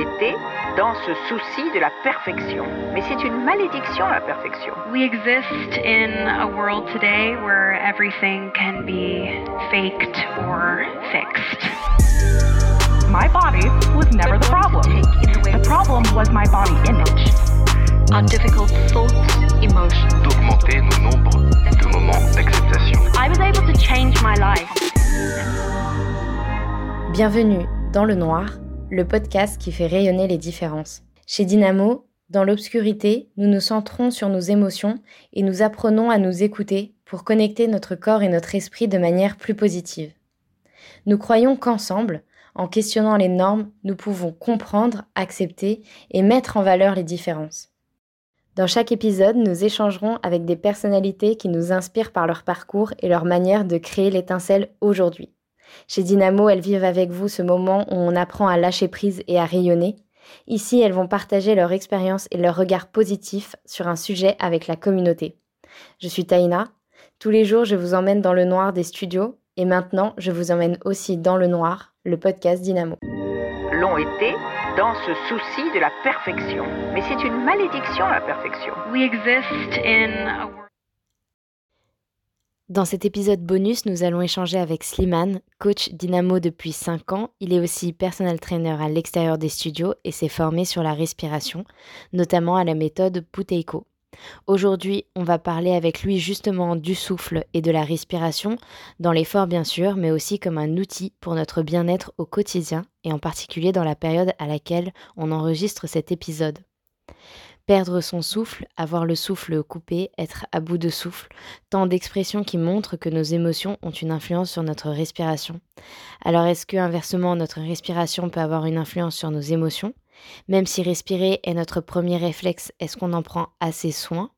été dans ce souci de la perfection. Mais c'est une malédiction, la perfection. We exist in a world today where everything can be faked or fixed. My body was never the problem. The problem was my body image. Our difficult thoughts, emotions. d'augmenter nos nombres de moments d'acceptation. I was able to change my life. Bienvenue dans Le Noir, le podcast qui fait rayonner les différences. Chez Dynamo, dans l'obscurité, nous nous centrons sur nos émotions et nous apprenons à nous écouter pour connecter notre corps et notre esprit de manière plus positive. Nous croyons qu'ensemble, en questionnant les normes, nous pouvons comprendre, accepter et mettre en valeur les différences. Dans chaque épisode, nous échangerons avec des personnalités qui nous inspirent par leur parcours et leur manière de créer l'étincelle aujourd'hui. Chez Dynamo, elles vivent avec vous ce moment où on apprend à lâcher prise et à rayonner. Ici, elles vont partager leur expérience et leur regard positif sur un sujet avec la communauté. Je suis Taïna. Tous les jours, je vous emmène dans le noir des studios et maintenant, je vous emmène aussi dans le noir, le podcast Dynamo. L'ont été dans ce souci de la perfection. Mais c'est une malédiction, la perfection. We exist in a world. Dans cet épisode bonus, nous allons échanger avec Slimane, coach Dynamo depuis 5 ans. Il est aussi personal trainer à l'extérieur des studios et s'est formé sur la respiration, notamment à la méthode Puteiko. Aujourd'hui, on va parler avec lui justement du souffle et de la respiration, dans l'effort bien sûr, mais aussi comme un outil pour notre bien-être au quotidien et en particulier dans la période à laquelle on enregistre cet épisode. Perdre son souffle, avoir le souffle coupé, être à bout de souffle, tant d'expressions qui montrent que nos émotions ont une influence sur notre respiration. Alors est-ce que inversement notre respiration peut avoir une influence sur nos émotions? Même si respirer est notre premier réflexe, est-ce qu'on en prend assez soin?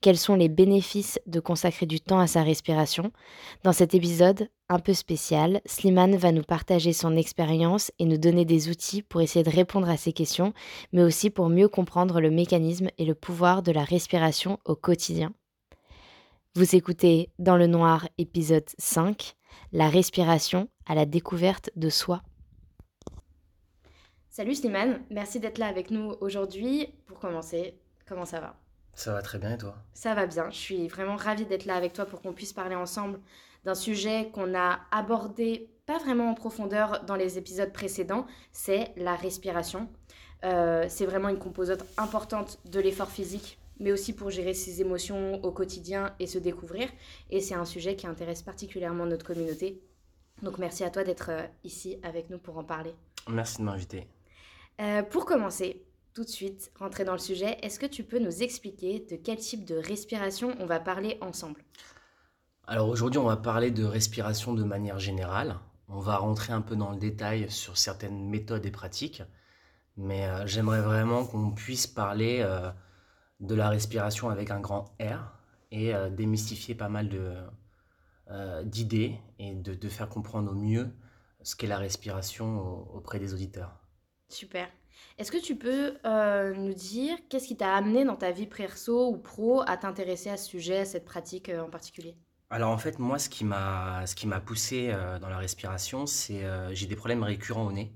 Quels sont les bénéfices de consacrer du temps à sa respiration? Dans cet épisode un peu spécial, Slimane va nous partager son expérience et nous donner des outils pour essayer de répondre à ces questions, mais aussi pour mieux comprendre le mécanisme et le pouvoir de la respiration au quotidien. Vous écoutez Dans le Noir, épisode 5, la respiration à la découverte de soi. Salut Slimane, merci d'être là avec nous aujourd'hui. Pour commencer, comment ça va? Ça va très bien et toi? Ça va bien, je suis vraiment ravie d'être là avec toi pour qu'on puisse parler ensemble d'un sujet qu'on a abordé pas vraiment en profondeur dans les épisodes précédents, c'est la respiration. Euh, c'est vraiment une composante importante de l'effort physique, mais aussi pour gérer ses émotions au quotidien et se découvrir. Et c'est un sujet qui intéresse particulièrement notre communauté. Donc merci à toi d'être euh, ici avec nous pour en parler. Merci de m'inviter. Euh, pour commencer, tout de suite, rentrer dans le sujet, est-ce que tu peux nous expliquer de quel type de respiration on va parler ensemble? Alors aujourd'hui, on va parler de respiration de manière générale. On va rentrer un peu dans le détail sur certaines méthodes et pratiques, mais euh, j'aimerais vraiment qu'on puisse parler euh, de la respiration avec un grand R et euh, démystifier pas mal d'idées et de, de faire comprendre au mieux ce qu'est la respiration au- auprès des auditeurs. Super. Est-ce que tu peux nous dire qu'est-ce qui t'a amené dans ta vie perso ou pro à t'intéresser à ce sujet, à cette pratique en particulier? Alors en fait, moi, ce qui m'a, poussé euh, dans la respiration, c'est euh, j'ai des problèmes récurrents au nez.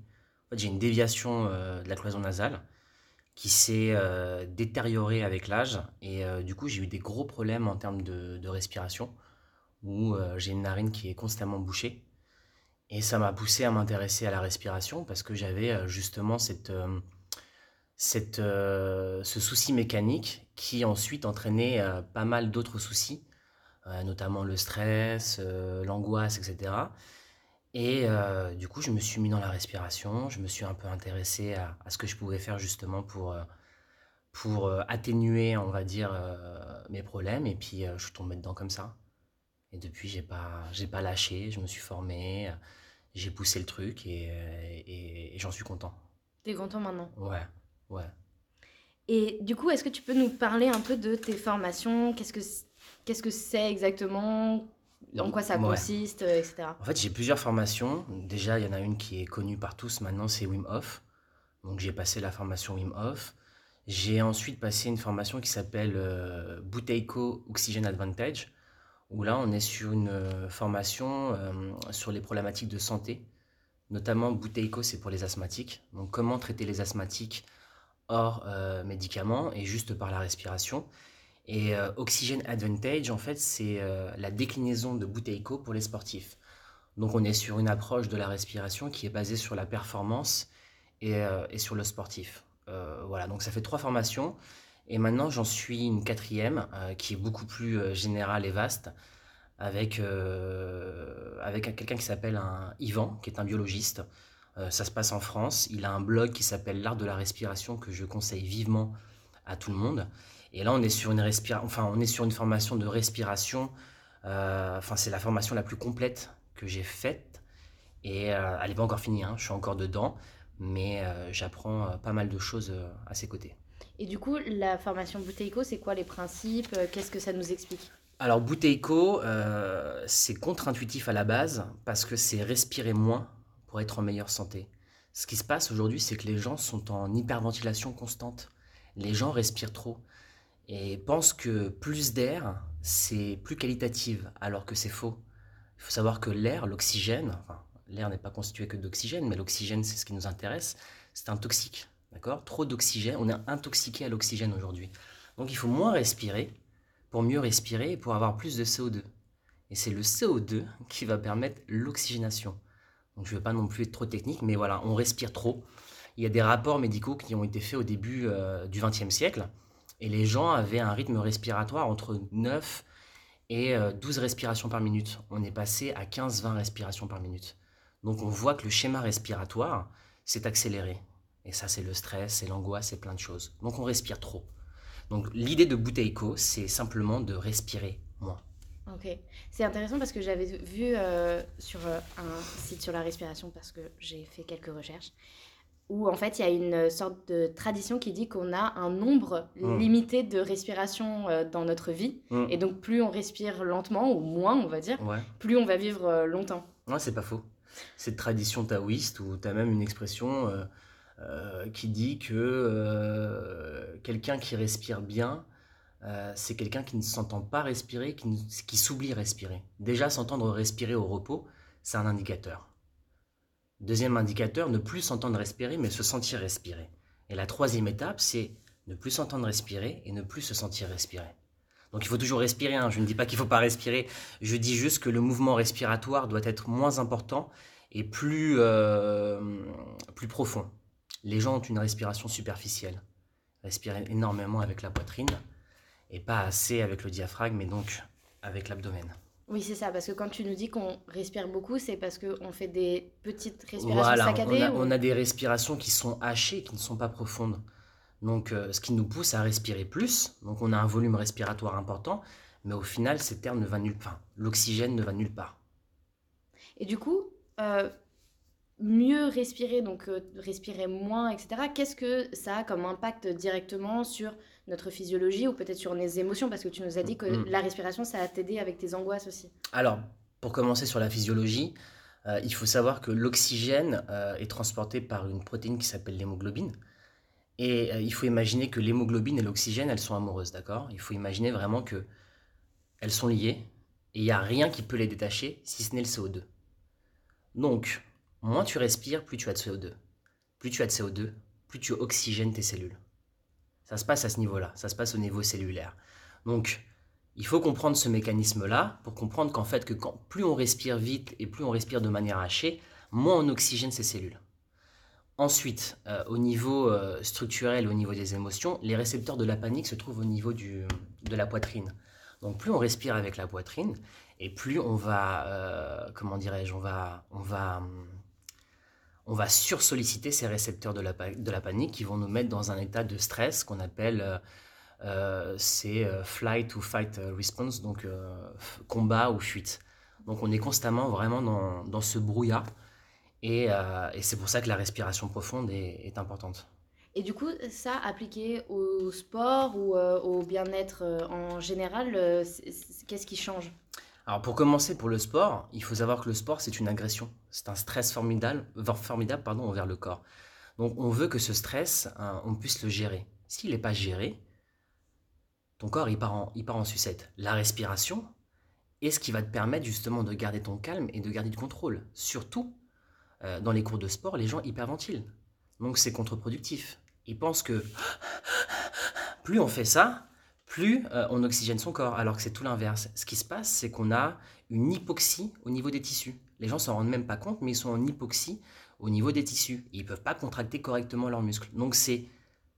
En fait, j'ai une déviation euh, de la cloison nasale qui s'est euh, détériorée avec l'âge et du coup, j'ai eu des gros problèmes en termes de, respiration où j'ai une narine qui est constamment bouchée. Et ça m'a poussé à m'intéresser à la respiration parce que j'avais justement cette, cette, ce souci mécanique qui ensuite entraînait pas mal d'autres soucis notamment le stress, euh, l'angoisse, etc. Et euh, du coup, je me suis mis dans la respiration, je me suis un peu intéressé à, à ce que je pouvais faire justement pour, euh, pour euh, atténuer, on va dire, euh, mes problèmes. Et puis, euh, je suis tombé dedans comme ça. Et depuis, j'ai pas, j'ai pas lâché, je me suis formé, euh, j'ai poussé le truc et, euh, et- et j'en suis content. T'es content maintenant? Ouais, ouais. Et du coup, est-ce que tu peux nous parler un peu de tes formations? Qu'est-ce que qu'est-ce que c'est exactement En quoi ça consiste, euh, etc. En fait, j'ai plusieurs formations. Déjà, il y en a une qui est connue par tous maintenant, c'est Wim Hof. Donc, j'ai passé la formation Wim Hof. J'ai ensuite passé une formation qui s'appelle euh, Buteiko Oxygen Advantage, où là, on est sur une euh, formation euh, sur les problématiques de santé, Notamment, Buteyko, c'est pour les asthmatiques. Donc, comment traiter les asthmatiques hors médicaments et juste par la respiration. Et euh, Oxygen Advantage, en fait, c'est euh, la déclinaison de Buteyko pour les sportifs. Donc, on est sur une approche de la respiration qui est basée sur la performance et, euh, sur le sportif. Voilà, donc ça fait trois formations. Et maintenant, j'en suis une quatrième qui est beaucoup plus générale et vaste avec, avec un- quelqu'un qui s'appelle un Yvan, qui est un biologiste. Ça se passe en France. Il a un blog qui s'appelle L'art de la respiration que je conseille vivement à tout le monde. Et là, on est sur une, respira- enfin, on est sur une formation de respiration. Euh, enfin, c'est la formation la plus complète que j'ai faite. Et euh, elle n'est pas encore finie, hein, je suis encore dedans. Mais euh, j'apprends pas mal de choses à ses côtés. Et du coup, la formation Bouteilco, c'est quoi les principes Qu'est-ce que ça nous explique? Alors, euh, c'est contre-intuitif à la base parce que c'est respirer moins pour être en meilleure santé. Ce qui se passe aujourd'hui, c'est que les gens sont en hyperventilation constante. Les gens respirent trop et pensent que plus d'air, c'est plus qualitatif, alors que c'est faux. Il faut savoir que l'air, l'oxygène, l'air n'est pas constitué que d'oxygène, mais l'oxygène, c'est ce qui nous intéresse, c'est un toxique. D'accord? Trop d'oxygène, on est intoxiqué à l'oxygène aujourd'hui. Donc il faut moins respirer pour mieux respirer et pour avoir plus de CO2. Et c'est le CO2 qui va permettre l'oxygénation. Donc je ne vais pas non plus être trop technique, mais voilà, on respire trop. Il y a des rapports médicaux qui ont été faits au début euh, du XXe siècle, et les gens avaient un rythme respiratoire entre 9 et euh, 12 respirations par minute. On est passé à 15-20 respirations par minute. Donc on voit que le schéma respiratoire s'est accéléré. Et ça, c'est le stress, c'est l'angoisse, c'est plein de choses. Donc on respire trop. Donc l'idée de Buteyko, c'est simplement de respirer moins. Ok. C'est intéressant parce que j'avais vu euh, sur euh, un site sur la respiration, parce que j'ai fait quelques recherches, où en fait il y a une sorte de tradition qui dit qu'on a un nombre Mm. limité de respirations euh, dans notre vie. Mm. Et donc plus on respire lentement, ou moins on va dire, Ouais, plus on va vivre euh, longtemps. ouais c'est pas faux. Cette tradition taoïste où tu as même une expression euh, qui dit que quelqu'un qui respire bien, c'est quelqu'un qui ne s'entend pas respirer, qui, ne- qui s'oublie respirer. Déjà, s'entendre respirer au repos, c'est un indicateur. Deuxième indicateur, ne plus s'entendre respirer, mais se sentir respirer. Et la troisième étape, c'est ne plus s'entendre respirer et ne plus se sentir respirer. Donc il faut toujours respirer, hein. je ne dis pas qu'il ne faut pas respirer, je dis juste que le mouvement respiratoire doit être moins important et plus, euh, plus profond. Les gens ont une respiration superficielle, respirent énormément avec la poitrine et pas assez avec le diaphragme et donc avec l'abdomen. Oui, c'est ça, parce que quand tu nous dis qu'on respire beaucoup, c'est parce qu'on fait des petites respirations Voilà, saccadées on a, ou- on a des respirations qui sont hachées, qui ne sont pas profondes. Donc, euh, ce qui nous pousse à respirer plus. Donc, on a un volume respiratoire important, mais au final, cet air ne va nulle part. L'oxygène ne va nulle part. Et du coup, euh, mieux respirer, donc euh, respirer moins, etc., qu'est-ce que ça a comme impact directement sur notre physiologie ou peut-être sur nos émotions Parce que tu nous as dit que Mhm. la respiration, ça a t'aider avec tes angoisses aussi. Alors, pour commencer sur la physiologie, euh, il faut savoir que l'oxygène euh, est transporté par une protéine qui s'appelle l'hémoglobine. Et euh, il faut imaginer que l'hémoglobine et l'oxygène, elles sont amoureuses, d'accord? Il faut imaginer vraiment que elles sont liées et il n'y a rien qui peut les détacher si ce n'est le CO2. Donc, moins tu respires, plus tu as de CO2. Plus tu as de CO2, plus tu oxygènes tes cellules. Ça se passe à ce niveau-là, ça se passe au niveau cellulaire. Donc, il faut comprendre ce mécanisme-là pour comprendre qu'en fait, que plus on respire vite et plus on respire de manière hachée, moins on oxygène ces cellules. Ensuite, euh, au niveau euh, structurel, au niveau des émotions, les récepteurs de la panique se trouvent au niveau du, de la poitrine. Donc plus on respire avec la poitrine, et plus on va, euh, comment dirais-je, on va, on va, hum, on va sursolliciter ces récepteurs de la, pa- de la panique qui vont nous mettre dans un état de stress qu'on appelle euh, euh, c'est euh, flight ou fight euh, response, donc euh, combat ou fuite. Donc on est constamment vraiment dans, dans ce brouillard et, euh, et c'est pour ça que la respiration profonde est, est importante. Et du coup, ça, appliqué au sport ou au bien-être en général, qu'est-ce qui change? Alors pour commencer pour le sport, il faut savoir que le sport c'est une agression, c'est un stress formidable, formidable pardon, envers le corps. Donc on veut que ce stress, hein, on puisse le gérer. S'il n'est pas géré, ton corps il part, en, il part en sucette. La respiration est ce qui va te permettre justement de garder ton calme et de garder du contrôle. Surtout euh, dans les cours de sport, les gens hyperventilent. Donc c'est contre-productif. Ils pensent que plus on fait ça, plus euh, on oxygène son corps, alors que c'est tout l'inverse. Ce qui se passe, c'est qu'on a une hypoxie au niveau des tissus. Les gens s'en rendent même pas compte, mais ils sont en hypoxie au niveau des tissus. Ils ne peuvent pas contracter correctement leurs muscles. Donc c'est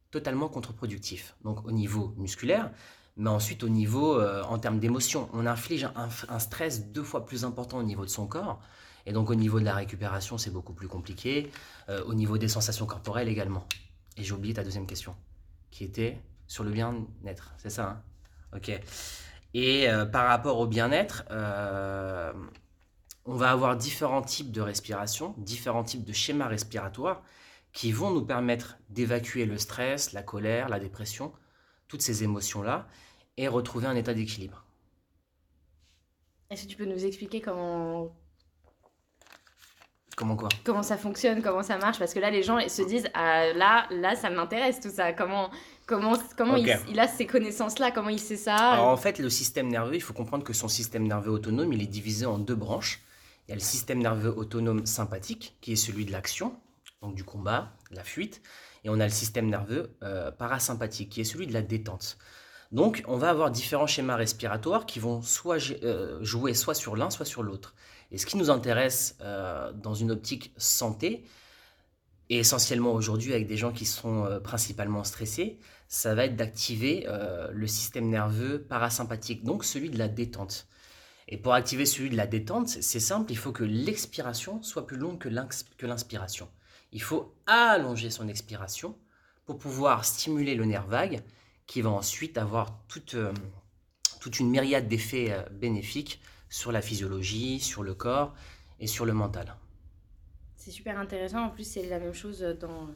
totalement contre-productif. Donc au niveau musculaire, mais ensuite au niveau euh, en termes d'émotion, on inflige un, stress deux fois plus important au niveau de son corps. Et donc au niveau de la récupération, c'est beaucoup plus compliqué. Euh, au niveau des sensations corporelles également. Et j'ai oublié ta deuxième question, qui était sur le bien-être. C'est ça, hein? Ok. Et euh, par rapport au bien-être, on va avoir différents types de respiration, différents types de schémas respiratoires qui vont nous permettre d'évacuer le stress, la colère, la dépression, toutes ces émotions-là, et retrouver un état d'équilibre. Est-ce que tu peux nous expliquer comment... Comment quoi? Comment ça fonctionne, comment ça marche? Parce que là, les gens se disent, ah, là, là, ça m'intéresse tout ça. Comment, comment, comment il, il, a ces connaissances-là? Comment il sait ça? Alors, En fait, le système nerveux, il faut comprendre que son système nerveux autonome, il est divisé en deux branches. Il y a le système nerveux autonome sympathique, qui est celui de l'action, donc du combat, de la fuite, et on a le système nerveux euh, parasympathique, qui est celui de la détente. Donc on va avoir différents schémas respiratoires qui vont soit euh, jouer soit sur l'un, soit sur l'autre. Et ce qui nous intéresse euh, dans une optique santé, et essentiellement aujourd'hui avec des gens qui sont principalement stressés, ça va être d'activer le système nerveux parasympathique, donc celui de la détente. Et pour activer celui de la détente, c'est simple, il faut que l'expiration soit plus longue que l'inspiration il faut allonger son expiration pour pouvoir stimuler le nerf vague qui va ensuite avoir toute, euh, toute une myriade d'effets euh, bénéfiques sur la physiologie, sur le corps et sur le mental. C'est super intéressant. En plus, c'est la même chose dans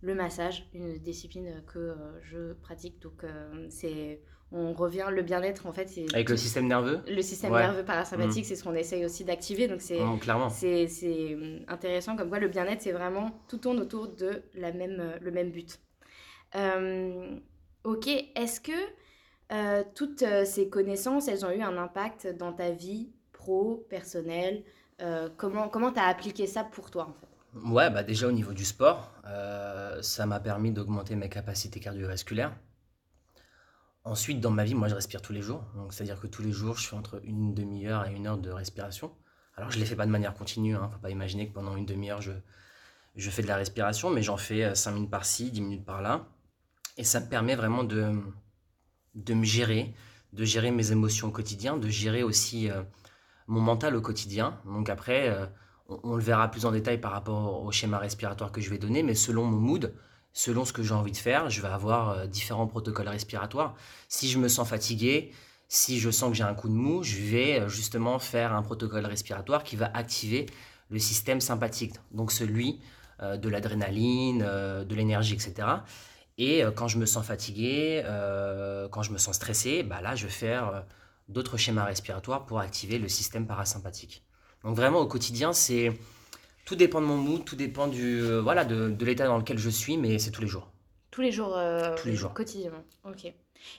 le massage, une discipline que euh, je pratique. Donc, c'est on revient le bien-être en fait c'est avec le système nerveux le système nerveux parasympathique mm. c'est ce qu'on essaye aussi d'activer donc c'est oh, clairement c'est hum, intéressant comme quoi le bien-être c'est vraiment tout tourne autour de la même euh, le même but euh, ok est-ce que euh, toutes ces connaissances elles ont eu un impact dans ta vie pro personnelle comment comment t'as appliqué ça pour toi en fait? Ouais, bah déjà au niveau du sport, ça m'a permis d'augmenter mes capacités cardiovasculaires. Ensuite, dans ma vie, moi, je respire tous les jours. C'est-à-dire que tous les jours, je fais entre une demi-heure et une heure de respiration. Alors, je ne les fais pas de manière continue. Hein. Faut pas imaginer que pendant une demi-heure, je, je fais de la respiration, mais j'en fais 5 euh, minutes par-ci, 10 minutes par-là. Et ça me permet vraiment de, de me gérer, de gérer mes émotions au quotidien, de gérer aussi euh, mon mental au quotidien. Donc, après, euh, on, le verra plus en détail par rapport au schéma respiratoire que je vais donner, mais selon mon mood, selon ce que j'ai envie de faire, je vais avoir euh, différents protocoles respiratoires. Si je me sens fatigué, si je sens que j'ai un coup de mou, je vais euh, justement faire un protocole respiratoire qui va activer le système sympathique, donc celui euh, de l'adrénaline, de l'énergie, etc. Et quand je me sens fatigué, quand je me sens stressé, bah là, je vais faire d'autres schémas respiratoires pour activer le système parasympathique. Donc vraiment, au quotidien, c'est tout dépend de mon mood, tout dépend du euh, voilà de, de l'état dans lequel je suis, mais c'est tous les jours. Tous les jours. Euh, tous les jours. Quotidiennement. Ok.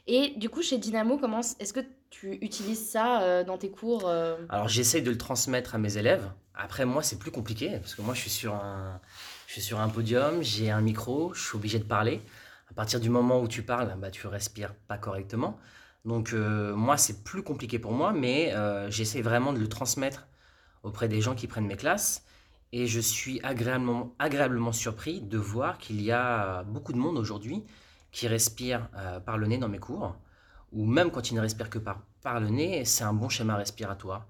Et du coup, chez Dynamo, comment est-ce que tu utilises ça euh, dans tes cours Alors, j'essaye de le transmettre à mes élèves. Après, moi, c'est plus compliqué parce que moi, je suis sur un, je suis sur un podium, j'ai un micro, je suis obligé de parler. À partir du moment où tu parles, bah, tu respires pas correctement. Donc, moi, c'est plus compliqué pour moi, mais j'essaie vraiment de le transmettre auprès des gens qui prennent mes classes. Et je suis agréablement, surpris de voir qu'il y a beaucoup de monde aujourd'hui qui respire euh, par le nez dans mes cours, ou même quand ils ne respirent que par, le nez, c'est un bon schéma respiratoire.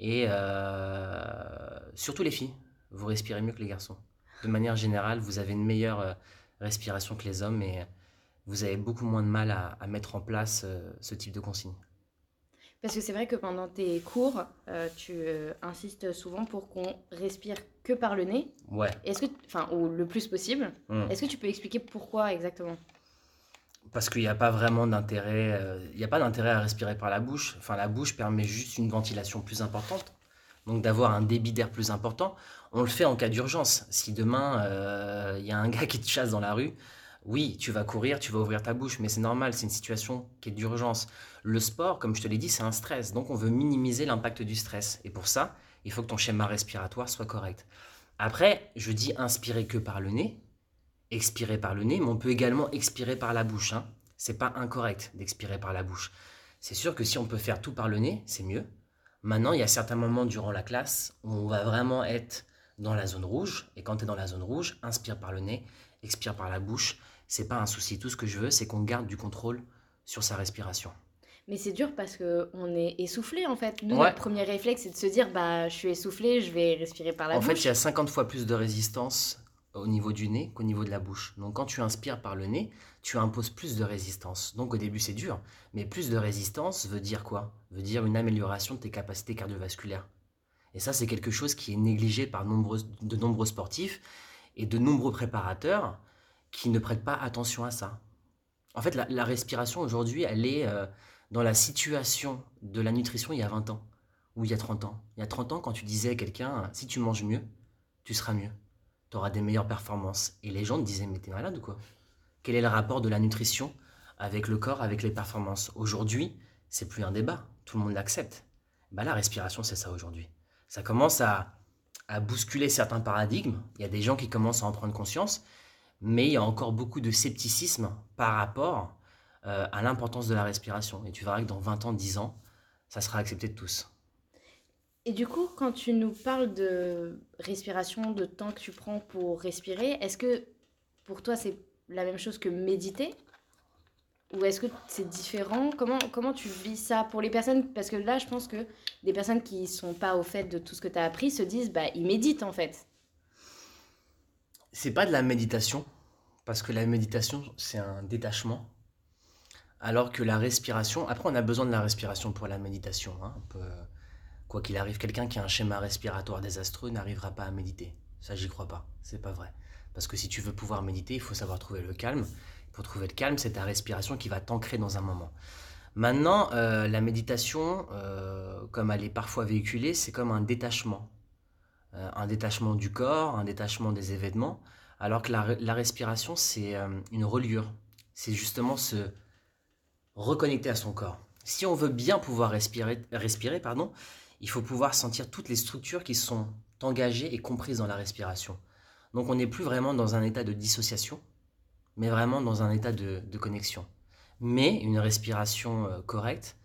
Et euh, surtout les filles, vous respirez mieux que les garçons. De manière générale, vous avez une meilleure euh, respiration que les hommes et vous avez beaucoup moins de mal à, mettre en place ce type de consignes. Parce que c'est vrai que pendant tes cours, euh, tu euh, insistes souvent pour qu'on respire que par le nez. Ouais. Est-ce que, enfin, ou le plus possible. Hmm. Est-ce que tu peux expliquer pourquoi exactement? Parce qu'il n'y a pas vraiment d'intérêt. Euh, il n'y a pas d'intérêt à respirer par la bouche. Enfin, la bouche permet juste une ventilation plus importante. Donc d'avoir un débit d'air plus important. On le fait en cas d'urgence. Si demain il y a un gars qui te chasse dans la rue, oui, tu vas courir, tu vas ouvrir ta bouche, mais c'est normal, c'est une situation qui est d'urgence. Le sport, comme je te l'ai dit, c'est un stress, donc on veut minimiser l'impact du stress. Et pour ça, il faut que ton schéma respiratoire soit correct. Après, je dis inspirer que par le nez, expirer par le nez, mais on peut également expirer par la bouche. Hein. C'est pas incorrect d'expirer par la bouche. C'est sûr que si on peut faire tout par le nez, c'est mieux. Maintenant, il y a certains moments durant la classe où on va vraiment être dans la zone rouge. Et quand tu es dans la zone rouge, inspire par le nez, expire par la bouche. C'est pas un souci. Tout ce que je veux, c'est qu'on garde du contrôle sur sa respiration. Mais c'est dur parce qu'on est essoufflé en fait. Nous, Ouais. notre premier réflexe, c'est de se dire bah, je suis essoufflé, je vais respirer par la en bouche. fait, il y a 50 fois plus de résistance au niveau du nez qu'au niveau de la bouche. Donc quand tu inspires par le nez, tu imposes plus de résistance. Donc au début, c'est dur. Mais plus de résistance veut dire quoi? Veut dire une amélioration de tes capacités cardiovasculaires. Et ça, c'est quelque chose qui est négligé par nombreux- de nombreux sportifs et de nombreux préparateurs qui ne prêtent pas attention à ça. En fait, la, la respiration aujourd'hui, elle est euh, dans la situation de la nutrition il y a 20 ans ou il y a 30 ans. Il y a 30 ans, quand tu disais à quelqu'un, si tu manges mieux, tu seras mieux. Tu auras des meilleures performances. Et les gens te disaient, mais t'es malade ou quoi? Quel est le rapport de la nutrition avec le corps, avec les performances? Aujourd'hui, c'est plus un débat. Tout le monde l'accepte. Bah, la respiration, c'est ça aujourd'hui. Ça commence à, à bousculer certains paradigmes. Il y a des gens qui commencent à en prendre conscience. Mais il y a encore beaucoup de scepticisme par rapport euh, à l'importance de la respiration. Et tu verras que dans 20 ans, 10 ans, ça sera accepté de tous. Et du coup, quand tu nous parles de respiration, de temps que tu prends pour respirer, est-ce que pour toi c'est la même chose que méditer? Ou est-ce que c'est différent? Comment, comment tu vis ça pour les personnes? Parce que là, je pense que des personnes qui sont pas au fait de tout ce que tu as appris se disent bah ils méditent en fait. C'est pas de la méditation, parce que la méditation, c'est un détachement. Alors que la respiration, après, on a besoin de la respiration pour la méditation. hein. Quoi qu'il arrive, quelqu'un qui a un schéma respiratoire désastreux n'arrivera pas à méditer. Ça, j'y crois pas. C'est pas vrai. Parce que si tu veux pouvoir méditer, il faut savoir trouver le calme. Pour trouver le calme, c'est ta respiration qui va t'ancrer dans un moment. Maintenant, euh, la méditation, euh, comme elle est parfois véhiculée, c'est comme un détachement. Euh, un détachement du corps, un détachement des événements, alors que la, la respiration, c'est une reliure. C'est justement se reconnecter à son corps. Si on veut bien pouvoir respirer, respirer pardon, il faut pouvoir sentir toutes les structures qui sont engagées et comprises dans la respiration. Donc on n'est plus vraiment dans un état de dissociation, mais vraiment dans un état de, de connexion. Mais une respiration euh, correcte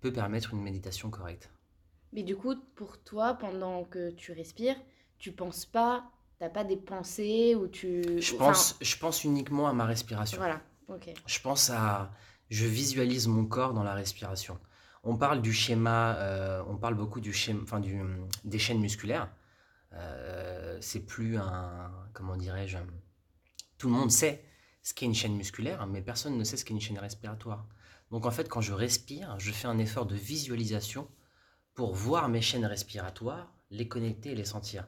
peut permettre une méditation correcte. Mais du coup, pour toi, pendant que tu respires, tu penses pas, t'as pas des pensées ou tu. Je enfin, pense, je pense uniquement à ma respiration. Voilà, ok. Je pense à. Je visualise mon corps dans la respiration. On parle du schéma, euh, on parle beaucoup du schéma, enfin du, des chaînes musculaires. Euh, c'est plus un. Comment dirais-je Tout le monde sait ce qu'est une chaîne musculaire, mais personne ne sait ce qu'est une chaîne respiratoire. Donc en fait, quand je respire, je fais un effort de visualisation pour voir mes chaînes respiratoires, les connecter et les sentir.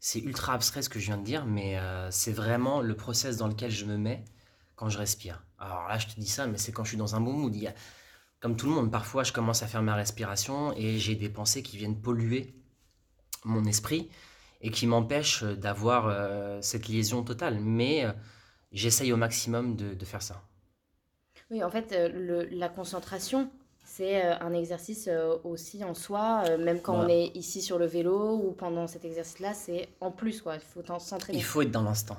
C'est ultra abstrait ce que je viens de dire, mais euh, c'est vraiment le process dans lequel je me mets quand je respire. Alors là, je te dis ça, mais c'est quand je suis dans un bon mood. Il y a- comme tout le monde, parfois, je commence à faire ma respiration et j'ai des pensées qui viennent polluer mon esprit et qui m'empêchent d'avoir euh, cette liaison totale. Mais euh, j'essaye au maximum de, de faire ça. Oui, en fait, euh, le- la concentration, c'est euh, un exercice euh, aussi en soi, euh, même quand on est ici sur le vélo ou pendant cet exercice-là, c'est en plus, quoi. Il faut s'entraîner. Il faut être dans l'instant.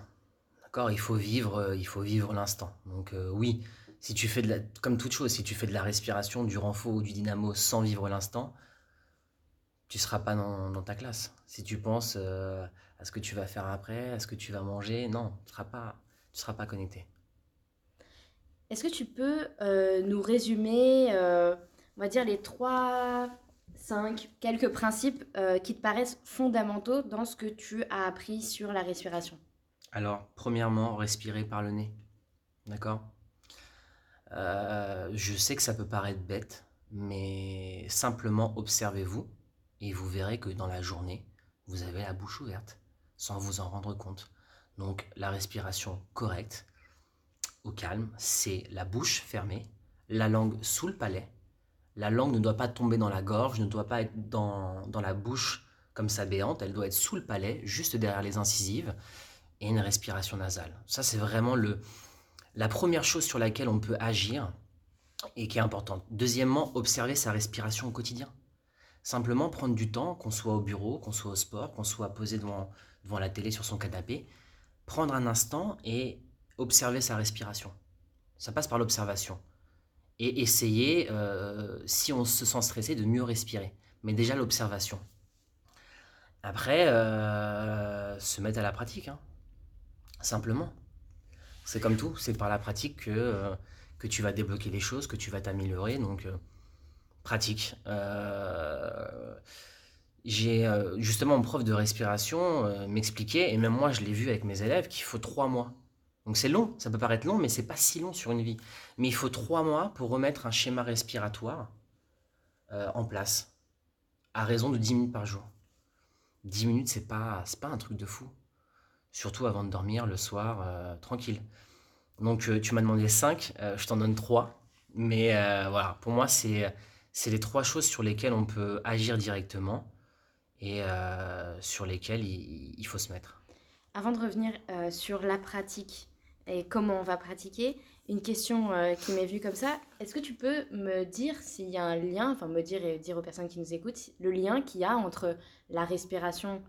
Il faut vivre, euh, il faut vivre l'instant. Donc euh, oui, si tu fais comme toute chose, si tu fais de la respiration, du renfort ou du dynamo sans vivre l'instant, tu seras pas dans, ta classe. Si tu penses euh, à ce que tu vas faire après, à ce que tu vas manger, non, tu seras pas, tu seras pas connecté. Est-ce que tu peux nous résumer, on va dire, les trois, cinq, quelques principes qui te paraissent fondamentaux dans ce que tu as appris sur la respiration? Alors, premièrement, respirer par le nez. D'accord? Euh, Je sais que ça peut paraître bête, mais simplement observez-vous et vous verrez que dans la journée, vous avez la bouche ouverte sans vous en rendre compte. Donc, la respiration correcte, au calme, c'est la bouche fermée, la langue sous le palais. La langue ne doit pas tomber dans la gorge, ne doit pas être dans, dans la bouche comme ça béante, elle doit être sous le palais, juste derrière les incisives et une respiration nasale. Ça, c'est vraiment le, la première chose sur laquelle on peut agir et qui est importante. Deuxièmement, observer sa respiration au quotidien. Simplement prendre du temps, qu'on soit au bureau, qu'on soit au sport, qu'on soit posé devant, devant la télé sur son canapé, prendre un instant et observer sa respiration. Ça passe par l'observation. Et essayer, euh, si on se sent stressé, de mieux respirer. Mais déjà l'observation. Après, euh, se mettre à la pratique. hein. Simplement. C'est comme tout, c'est par la pratique que, euh, que tu vas débloquer les choses, que tu vas t'améliorer. Donc, euh, pratique. Euh, j'ai justement mon prof de respiration m'expliquait, et même moi je l'ai vu avec mes élèves, qu'il faut trois mois. Donc c'est long, ça peut paraître long, mais c'est pas si long sur une vie. Mais il faut trois mois pour remettre un schéma respiratoire en place, à raison de 10 minutes par jour. 10 minutes, c'est pas, pas un truc de fou. Surtout avant de dormir le soir, euh, tranquille. Donc euh, tu m'as demandé 5, je t'en donne 3. Mais euh, voilà, pour moi, c'est, c'est les trois choses sur lesquelles on peut agir directement et euh, sur lesquelles il, il faut se mettre. Avant de revenir euh, sur la pratique et comment on va pratiquer, une question euh, qui m'est vue comme ça, est-ce que tu peux me dire s'il y a un lien, enfin me dire et dire aux personnes qui nous écoutent, le lien qu'il y a entre la respiration,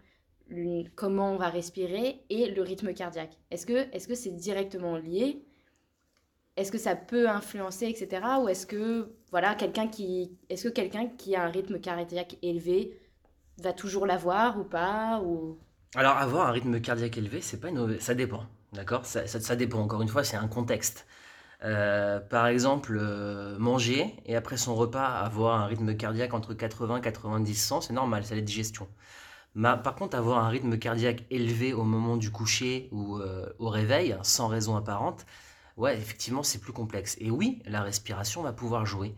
comment on va respirer et le rythme cardiaque Est-ce que c'est directement lié? Est-ce que ça peut influencer, etc. Ou est-ce que voilà quelqu'un qui, est-ce que qui a un rythme cardiaque élevé va toujours l'avoir ou pas ou... Alors, avoir un rythme cardiaque élevé, c'est pas une... ça dépend, d'accord? Ça, dépend, encore une fois, c'est un contexte. Euh, par exemple, euh, manger et après son repas avoir un rythme cardiaque entre 80, 90, 100, c'est normal, c'est la digestion. Ma- par contre, avoir un rythme cardiaque élevé au moment du coucher ou euh, au réveil, sans raison apparente, ouais, effectivement, c'est plus complexe. Et oui, la respiration va pouvoir jouer.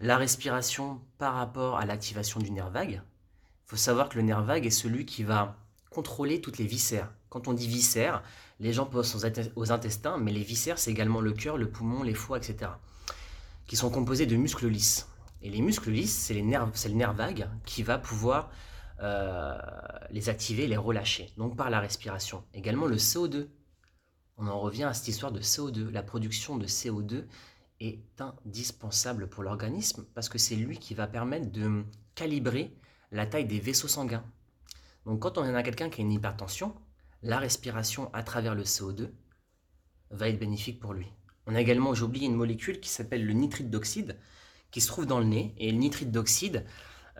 La respiration par rapport à l'activation du nerf vague, il faut savoir que le nerf vague est celui qui va contrôler toutes les viscères. Quand on dit viscères, les gens pensent aux, int- aux intestins, mais les viscères, c'est également le cœur, le poumon, les foies, etc. Qui sont composés de muscles lisses. Et les muscles lisses, c'est le nerf vague qui va pouvoir les activer, les relâcher. Donc par la respiration. Également le CO2. On en revient à cette histoire de CO2. La production de CO2 est indispensable pour l'organisme parce que c'est lui qui va permettre de calibrer la taille des vaisseaux sanguins. Donc quand on a quelqu'un qui a une hypertension, la respiration à travers le CO2 va être bénéfique pour lui. On a également, j'ai oublié, une molécule qui s'appelle le nitrite d'oxyde, qui se trouve dans le nez. Et le nitrite d'oxyde,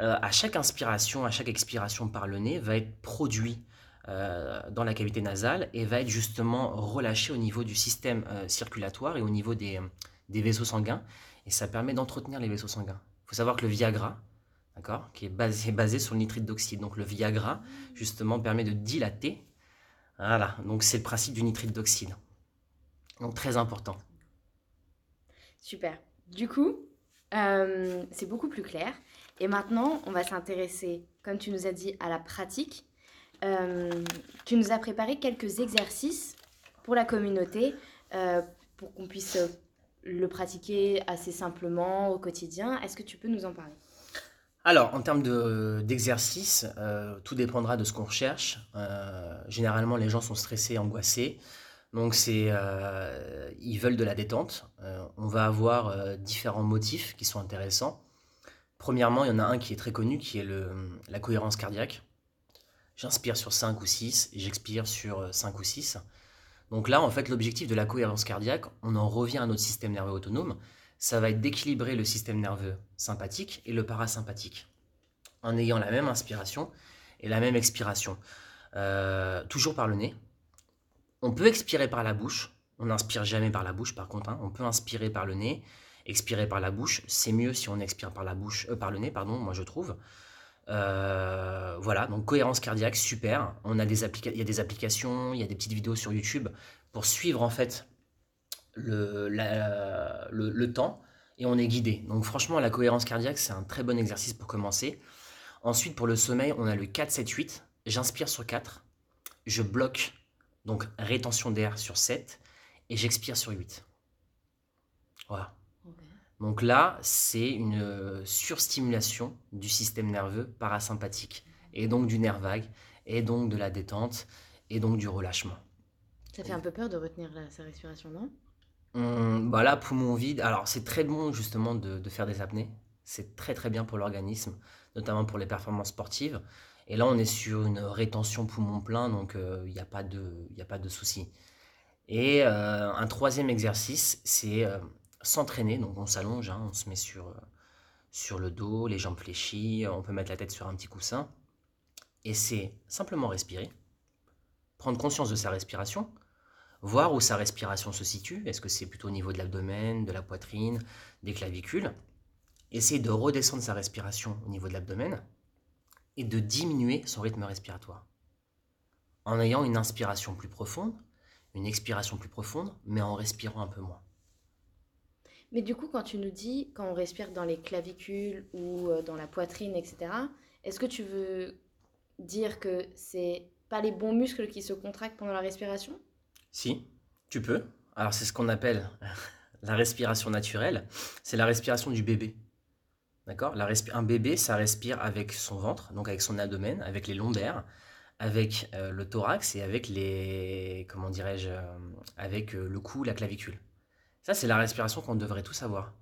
euh, à chaque inspiration, à chaque expiration par le nez, va être produit euh, dans la cavité nasale et va être justement relâché au niveau du système euh, circulatoire et au niveau des, des vaisseaux sanguins. Et ça permet d'entretenir les vaisseaux sanguins. Il faut savoir que le Viagra, d'accord, qui est basé, sur le nitrite d'oxyde. Donc le Viagra, justement, permet de dilater. Voilà, donc c'est le principe du nitrite d'oxyde. Donc très important. Super. Du coup, c'est beaucoup plus clair. Et maintenant, on va s'intéresser, comme tu nous as dit, à la pratique. Euh, tu nous as préparé quelques exercices pour la communauté, euh, pour qu'on puisse le pratiquer assez simplement au quotidien. Est-ce que tu peux nous en parler? Alors, en termes de- d'exercice, euh, tout dépendra de ce qu'on recherche. Généralement, les gens sont stressés, angoissés. Donc, ils veulent de la détente. On va avoir différents motifs qui sont intéressants. Premièrement, il y en a un qui est très connu, qui est la cohérence cardiaque. J'inspire sur 5 ou 6 et j'expire sur 5 ou 6. Donc là, en fait, l'objectif de la cohérence cardiaque, on en revient à notre système nerveux autonome, ça va être d'équilibrer le système nerveux sympathique et le parasympathique en ayant la même inspiration et la même expiration. Euh, toujours par le nez. On peut expirer par la bouche. On n'inspire jamais par la bouche, par contre. hein. On peut inspirer par le nez, expirer par la bouche. C'est mieux si on expire par la bouche, euh, par le nez, pardon. Moi, je trouve. Euh, voilà, donc cohérence cardiaque, super. On a des il y a des applications, il y a des petites vidéos sur YouTube pour suivre en fait le, le temps et on est guidé. Donc franchement, la cohérence cardiaque, c'est un très bon exercice pour commencer. Ensuite, pour le sommeil, on a le 4-7-8. J'inspire sur 4, je bloque, donc rétention d'air sur 7, et j'expire sur 8. Voilà. Donc là, c'est une euh, surstimulation du système nerveux parasympathique, et donc du nerf vague, et donc de la détente, et donc du relâchement. Ça fait un peu peur de retenir la- sa respiration, non? Hum, bah là, poumon vide. Alors, c'est très bon justement de, de faire des apnées. C'est très très bien pour l'organisme, notamment pour les performances sportives. Et là, on est sur une rétention poumon plein, donc euh, il n'y a pas de, y a pas de souci. Et euh, un troisième exercice, c'est euh, s'entraîner. Donc on s'allonge, hein, on se met sur, sur le dos, les jambes fléchies, on peut mettre la tête sur un petit coussin. Et c'est simplement respirer, prendre conscience de sa respiration, voir où sa respiration se situe. Est-ce que c'est plutôt au niveau de l'abdomen, de la poitrine, des clavicules? Essayer de redescendre sa respiration au niveau de l'abdomen et de diminuer son rythme respiratoire. En ayant une inspiration plus profonde, une expiration plus profonde, mais en respirant un peu moins. Mais du coup, quand tu nous dis, quand on respire dans les clavicules ou euh, dans la poitrine, etc., est-ce que tu veux dire que c'est pas les bons muscles qui se contractent pendant la respiration? Si, tu peux. Alors c'est ce qu'on appelle la respiration naturelle. C'est la respiration du bébé. D'accord? Un bébé, ça respire avec son ventre, donc avec son abdomen, avec les lombaires, avec euh, le thorax et avec les. Comment dirais-je euh, Avec le cou, la clavicule. Ça, c'est la respiration qu'on devrait tous avoir.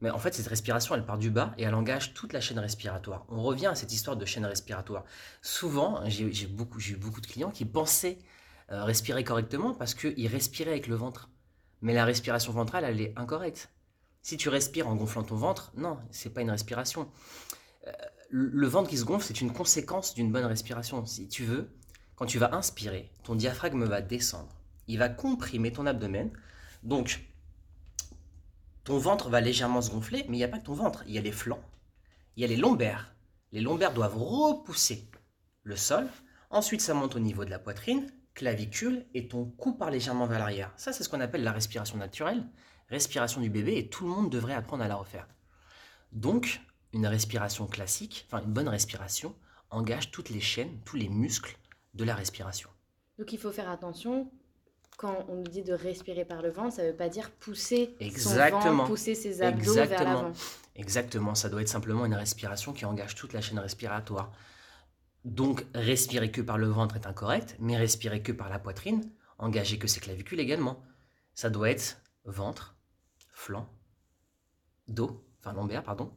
Mais en fait, cette respiration, elle part du bas et elle engage toute la chaîne respiratoire. On revient à cette histoire de chaîne respiratoire. Souvent, j'ai eu beaucoup de clients qui pensaient respirer correctement parce qu'ils respiraient avec le ventre. Mais la respiration ventrale, elle est incorrecte. Si tu respires en gonflant ton ventre, non, c'est pas une respiration. Euh, le ventre qui se gonfle, c'est une conséquence d'une bonne respiration. Si tu veux, quand tu vas inspirer, ton diaphragme va descendre. Il va comprimer ton abdomen. Donc, ton ventre va légèrement se gonfler, mais il n'y a pas que ton ventre. Il y a les flancs, il y a les lombaires. Les lombaires doivent repousser le sol. Ensuite, ça monte au niveau de la poitrine, clavicule, et ton cou part légèrement vers l'arrière. Ça, c'est ce qu'on appelle la respiration naturelle respiration du bébé et tout le monde devrait apprendre à la refaire. Donc, une respiration classique, enfin une bonne respiration, engage toutes les chaînes, tous les muscles de la respiration. Donc il faut faire attention quand on nous dit de respirer par le ventre, ça ne veut pas dire pousser Exactement. son ventre, pousser ses abdos vers l'avant. Exactement, ça doit être simplement une respiration qui engage toute la chaîne respiratoire. Donc respirer que par le ventre est incorrect, mais respirer que par la poitrine, engager que ses clavicules également. Ça doit être ventre, flanc, dos, enfin lombaire, pardon,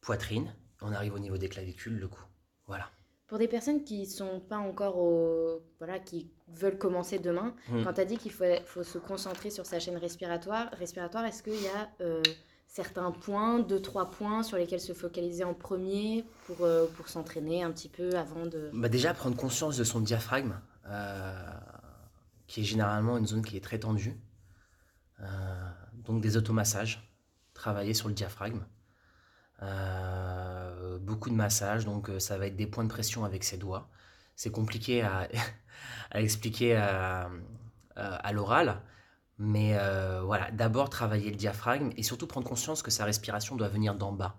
poitrine, on arrive au niveau des clavicules, le cou. Voilà. Pour des personnes qui sont pas encore au. Voilà, qui veulent commencer demain, hmm. quand tu as dit qu'il faut, faut, se concentrer sur sa chaîne respiratoire, respiratoire est-ce qu'il y a euh, certains points, deux, trois points sur lesquels se focaliser en premier pour, euh, pour s'entraîner un petit peu avant de. Bah déjà, prendre conscience de son diaphragme, euh, qui est généralement une zone qui est très tendue. Donc des automassages, travailler sur le diaphragme. Euh, beaucoup de massages, donc euh, ça va être des points de pression avec ses doigts. C'est compliqué à, expliquer à, l'oral, mais voilà, d'abord travailler le diaphragme et surtout prendre conscience que sa respiration doit venir d'en bas.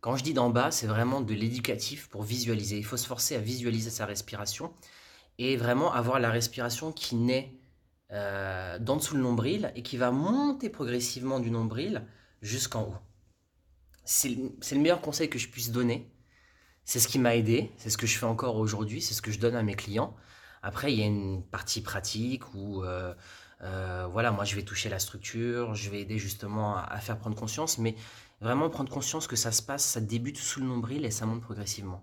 Quand je dis d'en bas, c'est vraiment de l'éducatif pour visualiser. Il faut se forcer à visualiser sa respiration et vraiment avoir la respiration qui naît euh, d'en dessous le nombril et qui va monter progressivement du nombril jusqu'en haut. C'est le meilleur conseil que je puisse donner. C'est ce qui m'a aidé, c'est ce que je fais encore aujourd'hui, c'est ce que je donne à mes clients. Après, il y a une partie pratique où, euh, euh, voilà, moi je vais toucher la structure, je vais aider justement à, faire prendre conscience, mais vraiment prendre conscience que ça se passe, ça débute sous le nombril et ça monte progressivement.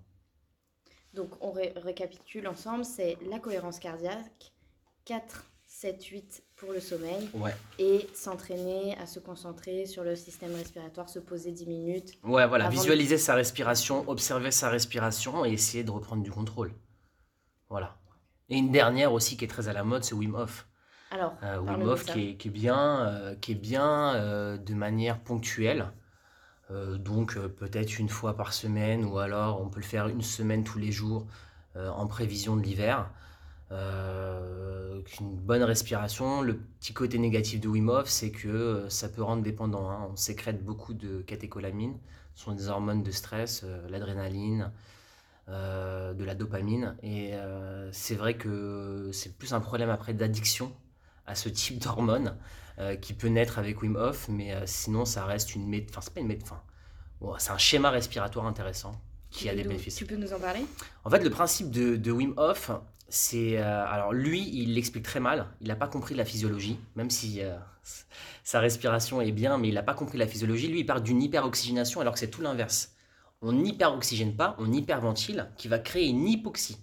Donc on récapitule ensemble, c'est la cohérence cardiaque, 4 7-8 pour le sommeil. Et s'entraîner à se concentrer sur le système respiratoire, se poser 10 minutes. Ouais, voilà, visualiser sa respiration, observer sa respiration et essayer de reprendre du contrôle. Voilà. Et une dernière aussi qui est très à la mode, c'est Wim Hof. Alors, euh, Wim Hof qui est, qui est, bien, euh, qui est bien euh, de manière ponctuelle. donc peut-être une fois par semaine ou alors on peut le faire une semaine tous les jours en prévision de l'hiver. Euh, une bonne respiration. Le petit côté négatif de Wim Hof, c'est que euh, ça peut rendre dépendant. Hein. On sécrète beaucoup de catécholamines, ce sont des hormones de stress, euh, l'adrénaline, de la dopamine. Et c'est vrai que c'est plus un problème après d'addiction à ce type d'hormones qui peut naître avec Wim Hof, mais sinon ça reste une Enfin, c'est pas une médecine. c'est un schéma respiratoire intéressant qui a des bénéfices. Tu peux nous en parler? En fait, le principe de, de Wim Hof, euh, alors lui, il l'explique très mal. Il n'a pas compris la physiologie, même si euh, sa respiration est bien, mais il n'a pas compris la physiologie. Lui, il part d'une hyperoxygénation alors que c'est tout l'inverse. on n'hyperoxygène pas, on hyperventile, qui va créer une hypoxie.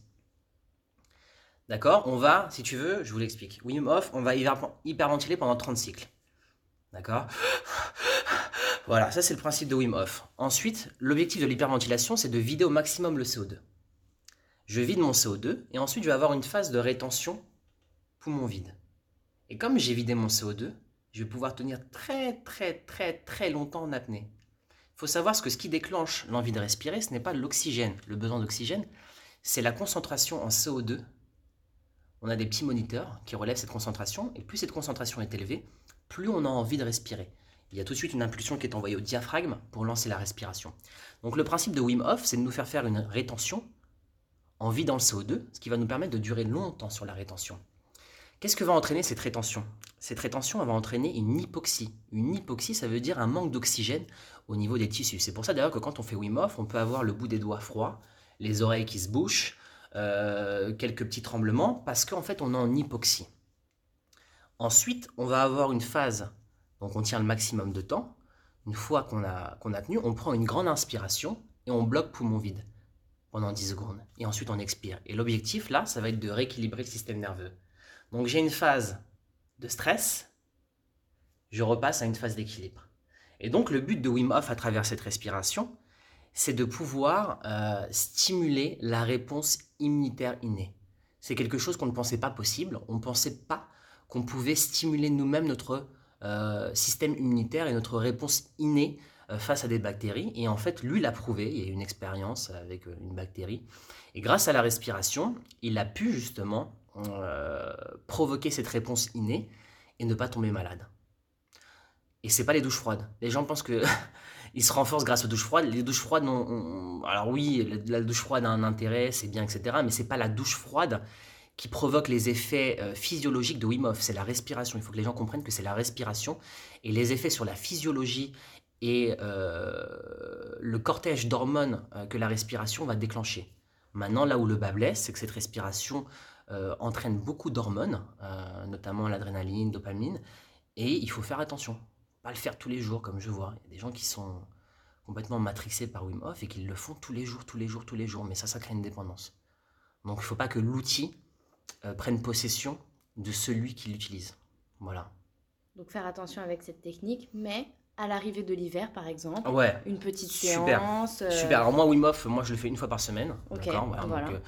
D'accord? On va, si tu veux, je vous l'explique. Wim Hof, on va hyperventiler pendant 30 cycles. D'accord? Voilà, ça c'est le principe de Wim Hof. Ensuite, l'objectif de l'hyperventilation, c'est de vider au maximum le CO2. Je vide mon CO2 et ensuite je vais avoir une phase de rétention poumon vide. Et comme j'ai vidé mon CO2, je vais pouvoir tenir très très très très longtemps en apnée. Il faut savoir que ce qui déclenche l'envie de respirer, ce n'est pas l'oxygène, le besoin d'oxygène, c'est la concentration en CO2. On a des petits moniteurs qui relèvent cette concentration, et plus cette concentration est élevée, plus on a envie de respirer. Il y a tout de suite une impulsion qui est envoyée au diaphragme pour lancer la respiration. Donc le principe de Wim Hof, c'est de nous faire faire une rétention en vidant le CO2, ce qui va nous permettre de durer longtemps sur la rétention. Qu'est-ce que va entraîner cette rétention? Cette rétention va entraîner une hypoxie. Une hypoxie, ça veut dire un manque d'oxygène au niveau des tissus. C'est pour ça d'ailleurs que quand on fait Wim Hof, on peut avoir le bout des doigts froid, les oreilles qui se bouchent, euh, quelques petits tremblements, parce qu'en fait on est en hypoxie. Ensuite, on va avoir une phase, donc on tient le maximum de temps. Une fois qu'on a, qu'on a tenu, on prend une grande inspiration et on bloque poumon vide pendant 10 secondes. Et ensuite on expire. Et l'objectif là, ça va être de rééquilibrer le système nerveux. Donc j'ai une phase de stress, je repasse à une phase d'équilibre. Et donc le but de Wim Hof à travers cette respiration, c'est de pouvoir euh, stimuler la réponse immunitaire innée. C'est quelque chose qu'on ne pensait pas possible. On ne pensait pas qu'on pouvait stimuler nous-mêmes notre euh, système immunitaire et notre réponse innée face à des bactéries. Et en fait, lui l'a prouvé. Il y a eu une expérience avec une bactérie. Et grâce à la respiration, il a pu justement euh, provoquer cette réponse innée et ne pas tomber malade. Et c'est pas les douches froides. Les gens pensent que ils se renforcent grâce aux douches froides. Les douches froides, alors oui, la douche froide a un intérêt, c'est bien, etc. Mais c'est pas la douche froide qui provoque les effets euh, physiologiques de Wim. C'est la respiration. Il faut que les gens comprennent que c'est la respiration et les effets sur la physiologie et euh, le cortège d'hormones que la respiration va déclencher. Maintenant, là où le bas blesse, c'est que cette respiration euh, entraîne beaucoup d'hormones, euh, notamment l'adrénaline, dopamine, et il faut faire attention. Pas le faire tous les jours, comme je vois. Il y a des gens qui sont complètement matrixés par Wim Hof et qui le font tous les jours, tous les jours, tous les jours, mais ça, ça crée une dépendance. Donc il ne faut pas que l'outil euh, prenne possession de celui qui l'utilise. Voilà. Donc faire attention avec cette technique, mais à l'arrivée de l'hiver, par exemple, ouais. une petite Super. séance. Super. Alors moi, Wim Hof, moi je le fais une fois par semaine. Ok, D'accord voilà, voilà. Donc,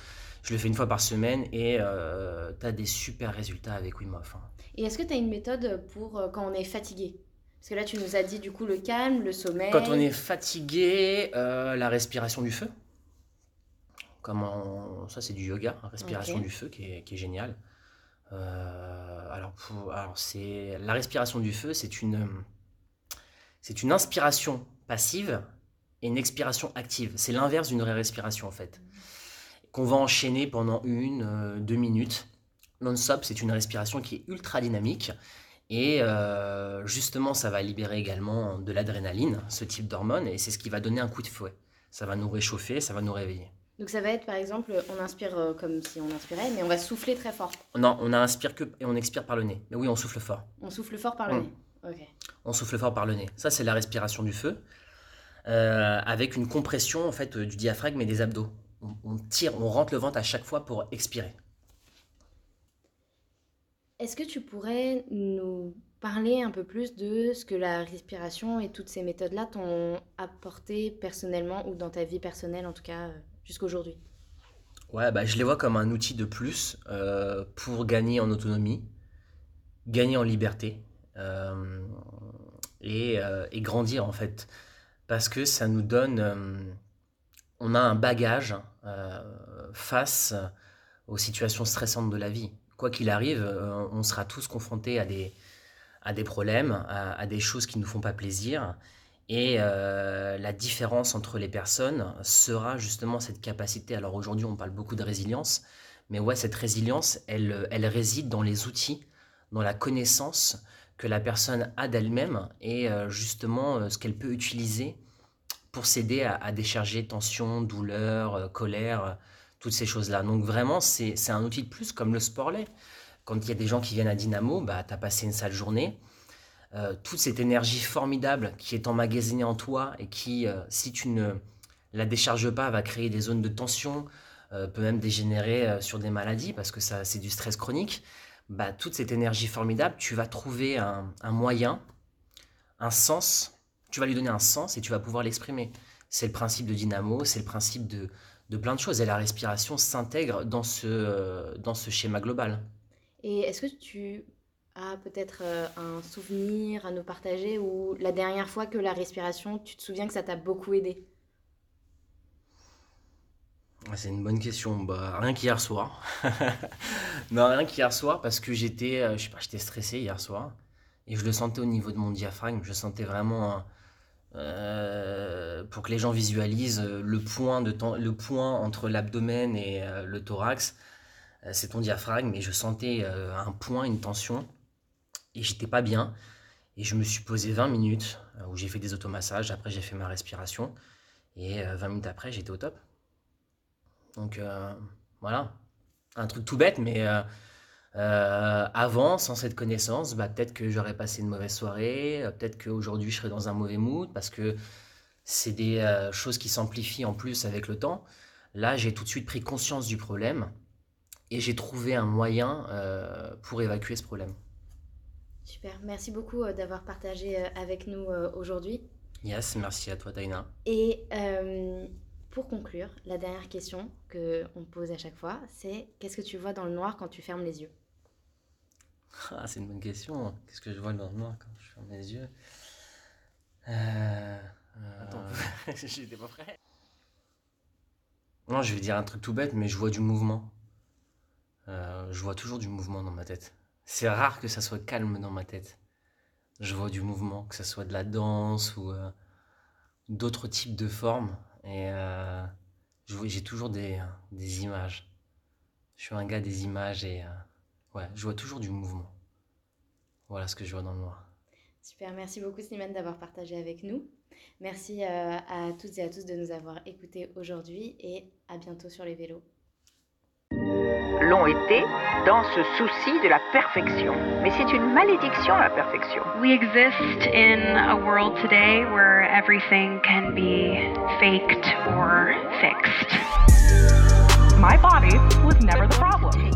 je le fais une fois par semaine et euh, tu as des super résultats avec Wim Hof. hein. Et est-ce que tu as une méthode pour euh, quand on est fatigué? Parce que là, tu nous as dit du coup le calme, le sommeil. Quand on est fatigué, euh, la respiration du feu. Comment ça c'est du yoga, hein, respiration Ok. du feu qui est, qui est génial. Euh, alors, pour- alors c'est la respiration du feu, c'est une c'est une inspiration passive et une expiration active. C'est l'inverse d'une vraie respiration en fait. Qu'on va enchaîner pendant une, euh, deux minutes. Non-stop, c'est une respiration qui est ultra dynamique. Et euh, justement, ça va libérer également de l'adrénaline, ce type d'hormone, et c'est ce qui va donner un coup de fouet. Ça va nous réchauffer, ça va nous réveiller. Donc ça va être par exemple, on inspire euh, comme si on inspirait, mais on va souffler très fort. Non, on inspire que et on expire par le nez. Mais oui, on souffle fort. On souffle fort par le Mm. nez. On souffle fort par le nez. Ça, c'est la respiration du feu, euh, avec une compression en fait euh, du diaphragme et des abdos. On, on tire, on rentre le ventre à chaque fois pour expirer. Est-ce que tu pourrais nous parler un peu plus de ce que la respiration et toutes ces méthodes-là t'ont apporté personnellement ou dans ta vie personnelle en tout cas euh, jusqu'aujourd'hui? Ouais, bah, je les vois comme un outil de plus euh, pour gagner en autonomie, gagner en liberté et, euh, et grandir en fait. Parce que ça nous donne, euh, on a un bagage euh, face aux situations stressantes de la vie. Quoi qu'il arrive, euh, on sera tous confrontés à des, à des problèmes, à, des choses qui ne nous font pas plaisir. Et euh, la différence entre les personnes sera justement cette capacité. Alors aujourd'hui, on parle beaucoup de résilience, mais ouais, cette résilience, elle, elle réside dans les outils, dans la connaissance que la personne a d'elle-même et euh, justement euh, ce qu'elle peut utiliser pour s'aider à, décharger tension, douleur, euh, colère, toutes ces choses-là. Donc vraiment, c'est un outil de plus comme le sport l'est. Quand il y a des gens qui viennent à Dynamo, bah, tu as passé une sale journée. Toute cette énergie formidable qui est emmagasinée en toi et qui, si tu ne la décharge pas, va créer des zones de tension, peut même dégénérer sur des maladies parce que ça, c'est du stress chronique. Bah, toute cette énergie formidable, tu vas trouver un, un moyen, un sens, tu vas lui donner un sens et tu vas pouvoir l'exprimer. C'est le principe de dynamo, c'est le principe de, de plein de choses. Et la respiration s'intègre dans ce, dans ce schéma global. Et est-ce que tu as peut-être euh, un souvenir à nous partager ou la dernière fois que la respiration, tu te souviens que ça t'a beaucoup aidé? C'est une bonne question. Bah, rien qu'hier soir. non, rien qu'hier soir parce que j'étais, euh, je sais pas, j'étais stressé hier soir et je le sentais au niveau de mon diaphragme. Je sentais vraiment euh, pour que les gens visualisent le point de temps, le point entre l'abdomen et le thorax. c'est ton diaphragme et je sentais un point, une tension et j'étais pas bien. Et je me suis posé 20 minutes euh, où j'ai fait des automassages. Après, j'ai fait ma respiration. Et 20 euh, minutes après, j'étais au top. Donc euh, voilà. Un truc tout bête, mais avant, sans cette connaissance, bah, peut-être que j'aurais passé une mauvaise soirée. peut-être qu'aujourd'hui, je serais dans un mauvais mood parce que c'est des choses qui s'amplifient en plus avec le temps. Là, j'ai tout de suite pris conscience du problème et j'ai trouvé un moyen pour évacuer ce problème. Super, merci beaucoup euh, d'avoir partagé euh, avec nous euh, aujourd'hui. Yes, merci à toi Taina. Et pour conclure, la dernière question qu'on pose à chaque fois, c'est qu'est-ce que tu vois dans le noir quand tu fermes les yeux? Ah, C'est une bonne question. Qu'est-ce que je vois dans le noir quand je ferme les yeux? Euh, Attends, j'étais pas prêt. Non, je vais dire un truc tout bête, mais je vois du mouvement. je vois toujours du mouvement dans ma tête. C'est rare que ça soit calme dans ma tête. Je vois du mouvement, que ce soit de la danse ou euh, d'autres types de formes. Et euh, j'ai toujours des, des, images. Je suis un gars des images et euh, ouais, je vois toujours du mouvement. Voilà ce que je vois dans le noir. Super, merci beaucoup Slimane d'avoir partagé avec nous. Merci à toutes et à tous de nous avoir écoutés aujourd'hui et à bientôt sur les vélos l'ont été dans ce souci de la perfection. Mais c'est une malédiction la perfection. We exist in a world today where everything can be faked or fixed. My body was never the problem.